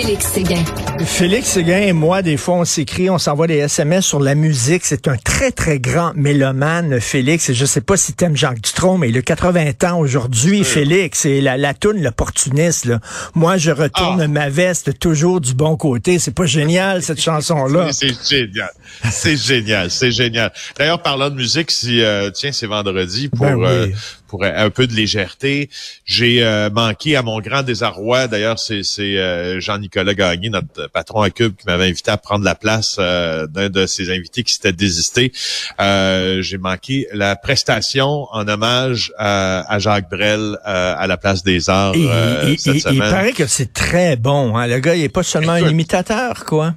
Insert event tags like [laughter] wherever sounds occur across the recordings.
Félix Séguin. Félix Séguin et moi, des fois, on s'écrit, on s'envoie des SMS sur la musique. C'est un très, très grand mélomane, Félix. Et je sais pas si t'aimes Jacques Dutronc, mais il a 80 ans aujourd'hui, Félix. Et la, la toune, l'opportuniste, là. Moi, je retourne Ah. ma veste toujours du bon côté. C'est pas génial, cette [laughs] chanson-là. C'est génial. C'est génial. C'est génial. D'ailleurs, parlant de musique, si euh, tiens, c'est vendredi pour Ben oui. euh, pour un peu de légèreté, j'ai euh, manqué à mon grand désarroi. D'ailleurs, c'est euh, Jean-Nicolas Gagné, notre patron à Cube, qui m'avait invité à prendre la place euh, d'un de ses invités qui s'était désisté. Euh, j'ai manqué la prestation en hommage à, à Jacques Brel euh, à la place des Arts Et, et- cette et- il paraît que c'est très bon. Hein. Le gars, il est pas seulement un imitateur, quoi.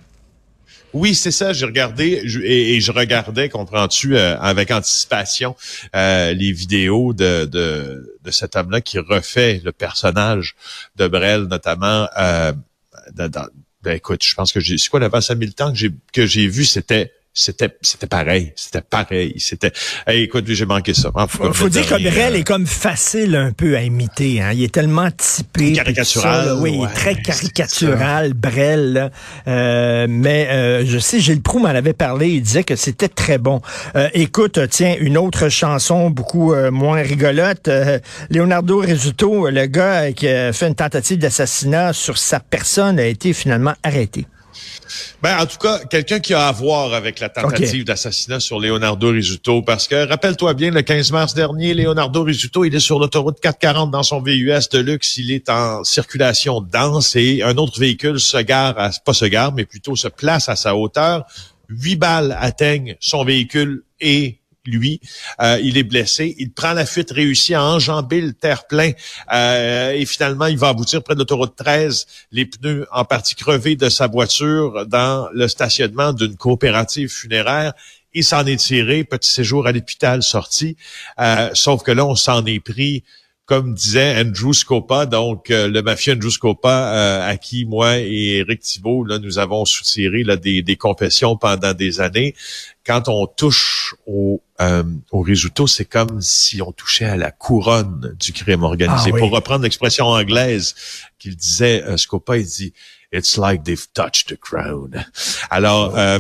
Oui, c'est ça. J'ai regardé et, je regardais, comprends-tu, euh, avec anticipation euh, les vidéos de, de, de cet homme-là qui refait le personnage de Brel, notamment. Euh, ben, écoute, je pense que j'ai. C'est quoi la Vincent Militant que j'ai que j'ai vu, c'était. C'était c'était pareil, c'était pareil, c'était. Hey, écoute, j'ai manqué ça. En- Faut, faut dire que Brel est comme facile un peu à imiter. Hein. Il est tellement typé. Caricatural, ça, là. Oui, il est très caricatural, Brel. là. Euh, mais euh, je sais, Gilles Proux m'en avait parlé. Il disait que c'était très bon. Euh, écoute, tiens, une autre chanson beaucoup euh, moins rigolote. Leonardo Rizzuto, le gars qui a fait une tentative d'assassinat sur sa personne, a été finalement arrêté. Ben, en tout cas, quelqu'un qui a à voir avec la tentative d'assassinat sur Leonardo Rizzuto, parce que, rappelle-toi bien, le 15 mars dernier, Leonardo Rizzuto, il est sur l'autoroute 440 dans son VUS de luxe, il est en circulation dense et un autre véhicule se gare, à, pas se gare, mais plutôt se place à sa hauteur. Huit balles atteignent son véhicule et lui, Euh, il est blessé. Il prend la fuite, réussit à enjamber le terre-plein. Euh, et finalement, il va aboutir près de l'autoroute 13, les pneus en partie crevés de sa voiture dans le stationnement d'une coopérative funéraire. Il s'en est tiré, petit séjour à l'hôpital sorti, Euh, sauf que là, on s'en est pris comme disait Andrew Scopa, donc euh, le mafieux Andrew Scopa, euh, à qui moi et Eric Thibault, là, nous avons soutiré là, des, des confessions pendant des années. Quand on touche au, euh, au risotto, c'est comme si on touchait à la couronne du crime organisé. Ah oui. Pour reprendre l'expression anglaise qu'il disait, euh, Scopa, il dit « It's like they've touched the crown ». Alors, euh,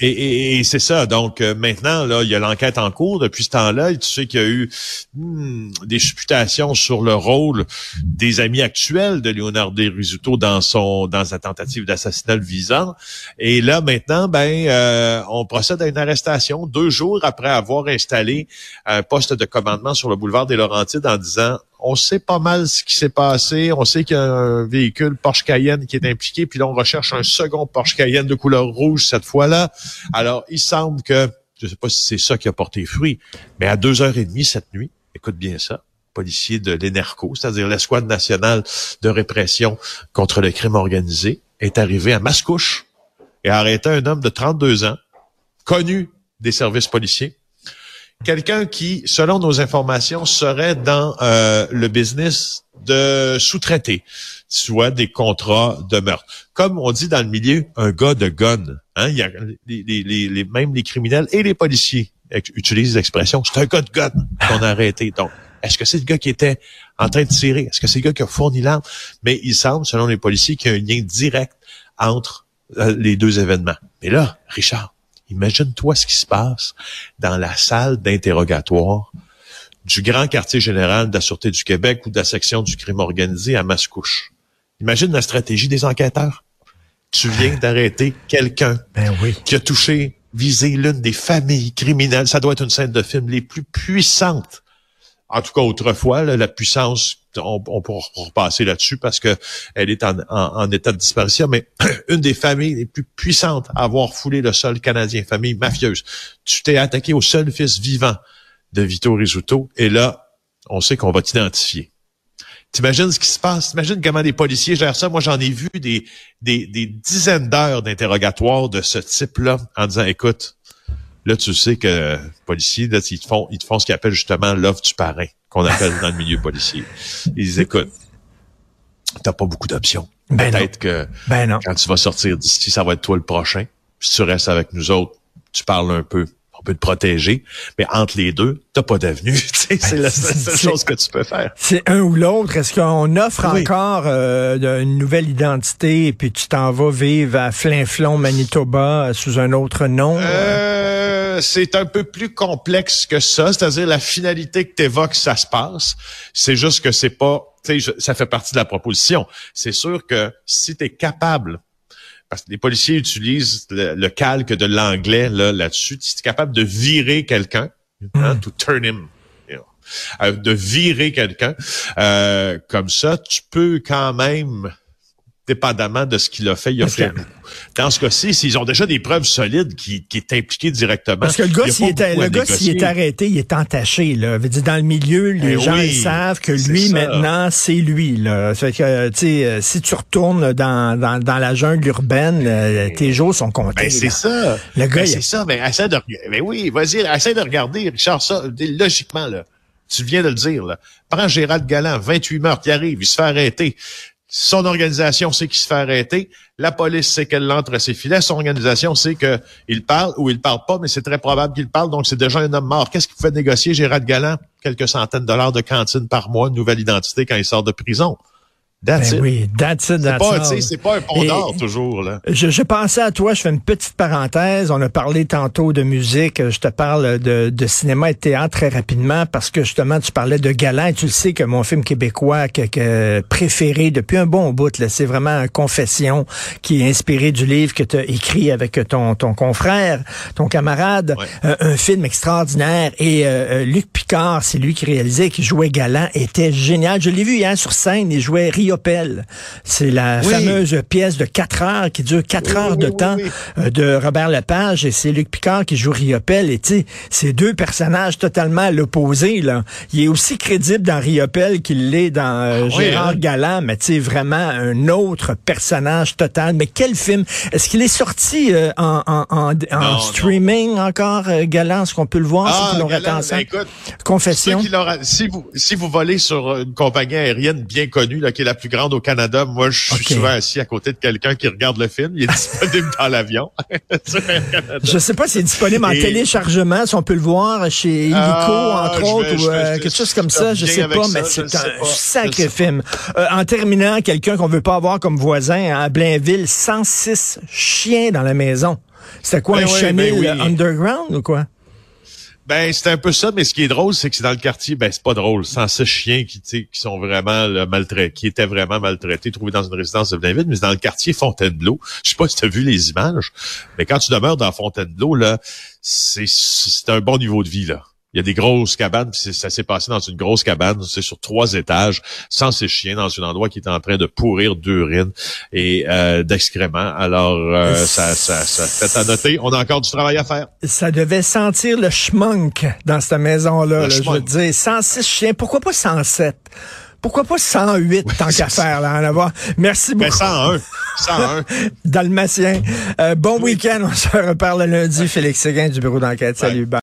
et, c'est ça. Donc euh, maintenant, là, il y a l'enquête en cours depuis ce temps-là. Tu sais qu'il y a eu hmm, des supputations sur le rôle des amis actuels de Leonardo Rizzuto dans son dans sa tentative d'assassinat le visant. Et là, maintenant, ben, euh, on procède à une arrestation deux jours après avoir installé un poste de commandement sur le boulevard des Laurentides en disant on sait pas mal ce qui s'est passé. On sait qu'il y a un véhicule Porsche Cayenne qui est impliqué. Puis là, on recherche un second Porsche Cayenne de couleur rouge cette fois-là. Alors, il semble que, je sais pas si c'est ça qui a porté fruit, mais à deux heures et demie cette nuit, écoute bien ça, policier de l'ENERCO, c'est-à-dire l'escouade nationale de répression contre le crime organisé, est arrivé à Mascouche et a arrêté un homme de 32 ans, connu des services policiers, quelqu'un qui, selon nos informations, serait dans euh, le business de sous-traiter, soit des contrats de meurtre. Comme on dit dans le milieu, un gars de gun. Hein? Il y a les, les, les, même les criminels et les policiers utilisent l'expression, c'est un gars de gun qu'on a arrêté. Donc, est-ce que c'est le gars qui était en train de tirer? Est-ce que c'est le gars qui a fourni l'arme? Mais il semble, selon les policiers, qu'il y a un lien direct entre euh, les deux événements. Mais là, Richard, imagine-toi ce qui se passe dans la salle d'interrogatoire du grand quartier général de la Sûreté du Québec ou de la section du crime organisé à Mascouche. Imagine la stratégie des enquêteurs. Tu viens d'arrêter quelqu'un Ben oui. qui a touché, visé l'une des familles criminelles. Ça doit être une scène de film les plus puissantes. En tout cas, autrefois, là, la puissance, on, on pourra repasser là-dessus parce que elle est en, état de disparition, mais [clears throat] une des familles les plus puissantes à avoir foulé le sol canadien, famille mafieuse. Tu t'es attaqué au seul fils vivant de Vito Rizzuto, et là, on sait qu'on va t'identifier. T'imagines ce qui se passe? T'imagines comment les policiers gèrent ça? Moi, j'en ai vu des, des, des dizaines d'heures d'interrogatoire de ce type-là en disant, écoute, là, tu sais que policiers, là, ils te font, ils te font ce qu'ils appellent justement l'offre du parrain, qu'on appelle dans le milieu policier. Ils disent, écoute, t'as pas beaucoup d'options. Ben. Peut-être que Ben non. quand tu vas sortir d'ici, ça va être toi le prochain. Si tu restes avec nous autres, tu parles un peu, on peut te protéger. Mais entre les deux, t'as pas d'avenue. [laughs] C'est la seule c'est- chose que tu peux faire. C'est un ou l'autre. Est-ce qu'on offre Oui. encore euh, une nouvelle identité et puis tu t'en vas vivre à Flinflon, Manitoba, euh, sous un autre nom? Euh, c'est un peu plus complexe que ça, c'est-à-dire la finalité que tu évoques, ça se passe. C'est juste que c'est pas, tu sais, ça fait partie de la proposition. C'est sûr que si tu es capable, parce que les policiers utilisent le, le calque de l'anglais là là-dessus, si tu es capable de virer quelqu'un, hein, to turn him, you know, euh, de virer quelqu'un euh, comme ça, tu peux quand même dépendamment de ce qu'il a fait, il a Parce fait. Dans ce cas-ci, s'ils ont déjà des preuves solides qui, qui est impliqué directement. Parce que le gars, s'il est, le gars, s'il est arrêté, il est entaché. Là. Dire, dans le milieu, les Eh gens oui, ils savent que lui, maintenant, c'est lui. Là. Fait que, euh, tu sais, euh, si tu retournes dans, dans, dans la jungle urbaine, euh, tes jours sont comptés. Ben, c'est ça. Le gars, Ben, c'est ça. Mais essaie de, ben oui, vas-y, essaie de regarder, Richard, ça, logiquement, là. Tu viens de le dire, là. Prends Gérald Galland, 28 meurtres, il arrive, il se fait arrêter. Son organisation sait qu'il se fait arrêter. La police sait qu'elle l'entre à ses filets. Son organisation sait qu'il parle ou il parle pas, mais c'est très probable qu'il parle. Donc, c'est déjà un homme mort. Qu'est-ce qu'il pouvait négocier, Gérald Galland? Quelques centaines de dollars de cantine par mois, nouvelle identité quand il sort de prison. That's Ben it. oui, that's it, C'est that's pas, c'est pas un pont d'or, toujours, là. Je, je pensais à toi, je fais une petite parenthèse. On a parlé tantôt de musique. Je te parle de, de cinéma et de théâtre très rapidement parce que justement, tu parlais de Galant. Et tu le sais que mon film québécois que, que préféré depuis un bon bout, c'est vraiment un Confession qui est inspiré du livre que tu as écrit avec ton, ton confrère, ton camarade. Ouais. Euh, un film extraordinaire. Et euh, euh, Luc Picard, c'est lui qui réalisait, qui jouait Galant, était génial. Je l'ai vu hier sur scène, il jouait Riopelle. C'est la Oui. fameuse pièce de quatre heures qui dure quatre Oui, heures oui, de temps euh, de Robert Lepage et c'est Luc Picard qui joue Riopelle. Et tu sais, c'est deux personnages totalement à l'opposé. Là. Il est aussi crédible dans Riopelle qu'il l'est dans euh, Ah Gérard hein? Galland, mais tu sais, vraiment un autre personnage total. Mais quel film! Est-ce qu'il est sorti euh, en, en, en, en non. streaming encore, euh, Galland? Est-ce qu'on peut le voir? l'ont raté Galland, ensemble? écoute, Confession. Qui si vous si vous volez sur une compagnie aérienne bien connue là, qui est la plus grande au Canada, moi je suis souvent assis à côté de quelqu'un qui regarde le film. Il est [laughs] disponible dans l'avion. [laughs] Je sais pas s'il est disponible en Et- téléchargement, si on peut le voir chez Illico, Ah, entre autres, vais- ou vais- euh, quelque chose comme ça, je sais pas, ça, mais c'est un pas, sacré film. Euh, en terminant, quelqu'un qu'on veut pas avoir comme voisin hein, à Blainville, 106 chiens dans la maison. C'était quoi, Ben un oui, chenil ben oui. underground ou quoi? Ben c'est un peu ça, mais ce qui est drôle, c'est que c'est dans le quartier, ben c'est pas drôle. 106 chiens qui, qui sont vraiment maltraités, qui étaient vraiment maltraités, trouvés dans une résidence de Blainville, mais dans le quartier Fontainebleau. Je sais pas si tu as vu les images, mais quand tu demeures dans Fontainebleau, là, c'est c'est un bon niveau de vie, là. Il y a des grosses cabanes, puis ça s'est passé dans une grosse cabane, c'est sur trois étages, sans ces chiens, dans un endroit qui est en train de pourrir d'urine et euh, d'excréments. Alors, euh, ça, ça, ça fait à noter. On a encore du travail à faire. Ça devait sentir le schmunk dans cette maison-là. Là, je veux dire, 106 chiens. Pourquoi pas 107? Pourquoi pas 108 tant qu'à faire, là, en avoir? Merci Ben, beaucoup. 101. 101. [laughs] Dalmatien. Euh, bon week-end. On se reparle lundi. Félix Séguin du bureau d'enquête. Salut. bye.